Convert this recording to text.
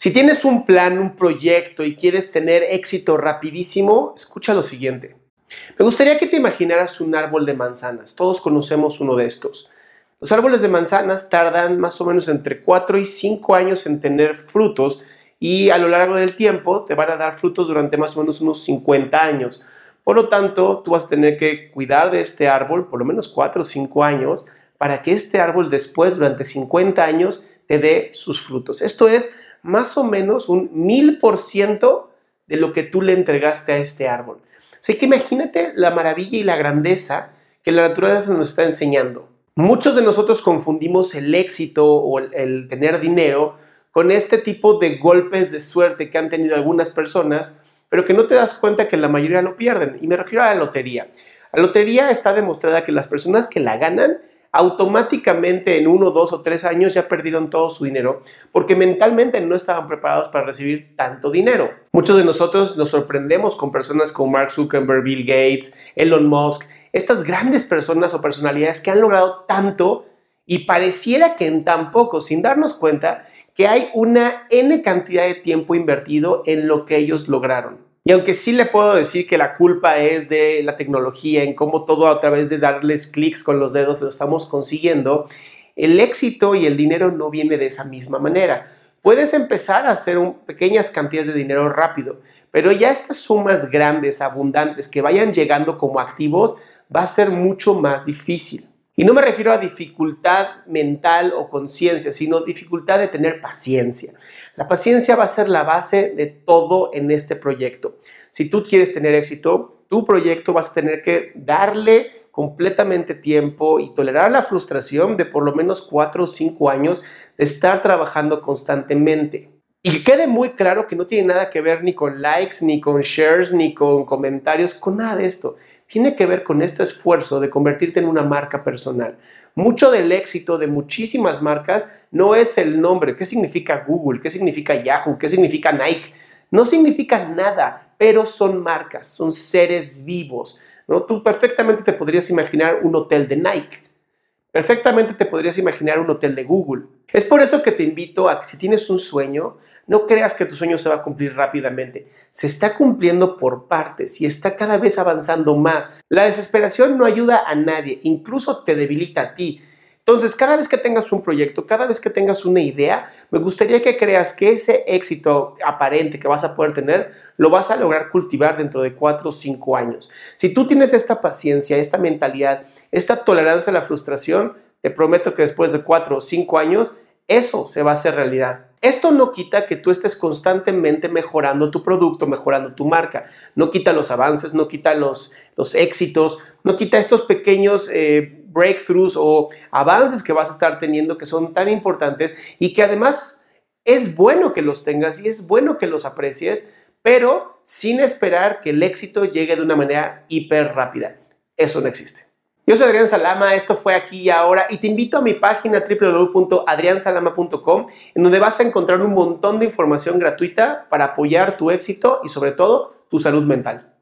Si tienes un plan, un proyecto y quieres tener éxito rapidísimo, escucha lo siguiente. Me gustaría que te imaginaras un árbol de manzanas. Todos conocemos uno de estos. Los árboles de manzanas tardan más o menos entre 4 y 5 años en tener frutos y a lo largo del tiempo te van a dar frutos durante más o menos unos 50 años. Por lo tanto, tú vas a tener que cuidar de este árbol por lo menos 4 o 5 años para que este árbol después, durante 50 años, te dé sus frutos. Esto es más o menos un mil por ciento de lo que tú le entregaste a este árbol. Así que imagínate la maravilla y la grandeza que la naturaleza nos está enseñando. Muchos de nosotros confundimos el éxito o el, tener dinero con este tipo de golpes de suerte que han tenido algunas personas, pero que no te das cuenta que la mayoría lo pierden. Y me refiero a la lotería. La lotería está demostrada que las personas que la ganan automáticamente en uno, dos o tres años ya perdieron todo su dinero porque mentalmente no estaban preparados para recibir tanto dinero. Muchos de nosotros nos sorprendemos con personas como Mark Zuckerberg, Bill Gates, Elon Musk, estas grandes personas o personalidades que han logrado tanto y pareciera que en tan poco, sin darnos cuenta, que hay una N cantidad de tiempo invertido en lo que ellos lograron. Y aunque sí le puedo decir que la culpa es de la tecnología, en cómo todo a través de darles clics con los dedos lo estamos consiguiendo, el éxito y el dinero no viene de esa misma manera. Puedes empezar a hacer pequeñas cantidades de dinero rápido, pero ya estas sumas grandes, abundantes, que vayan llegando como activos, va a ser mucho más difícil. Y no me refiero a dificultad mental o conciencia, sino dificultad de tener paciencia. La paciencia va a ser la base de todo en este proyecto. Si tú quieres tener éxito, tu proyecto vas a tener que darle completamente tiempo y tolerar la frustración de por lo menos cuatro o cinco años de estar trabajando constantemente. Y que quede muy claro que no tiene nada que ver ni con likes, ni con shares, ni con comentarios, con nada de esto tiene que ver con este esfuerzo de convertirte en una marca personal. Mucho del éxito de muchísimas marcas no es el nombre. ¿Qué significa Google? ¿Qué significa Yahoo? ¿Qué significa Nike? No significa nada, pero son marcas, son seres vivos. Tú perfectamente te podrías imaginar un hotel de Nike Perfectamente te podrías imaginar un hotel de Google. Es por eso que te invito a que si tienes un sueño, no creas que tu sueño se va a cumplir rápidamente. Se está cumpliendo por partes y está cada vez avanzando más. La desesperación no ayuda a nadie, incluso te debilita a ti. Entonces, cada vez que tengas un proyecto, cada vez que tengas una idea, me gustaría que creas que ese éxito aparente que vas a poder tener, lo vas a lograr cultivar dentro de cuatro o cinco años. Si tú tienes esta paciencia, esta mentalidad, esta tolerancia a la frustración, te prometo que después de cuatro o cinco años, eso se va a hacer realidad. Esto no quita que tú estés constantemente mejorando tu producto, mejorando tu marca. No quita los avances, no quita los, los éxitos, no quita estos pequeños eh, breakthroughs o avances que vas a estar teniendo que son tan importantes y que además es bueno que los tengas y es bueno que los aprecies, pero sin esperar que el éxito llegue de una manera hiper rápida. Eso no existe. Yo soy Adrián Salama, esto fue aquí y ahora y te invito a mi página www.adriansalama.com en donde vas a encontrar un montón de información gratuita para apoyar tu éxito y sobre todo tu salud mental.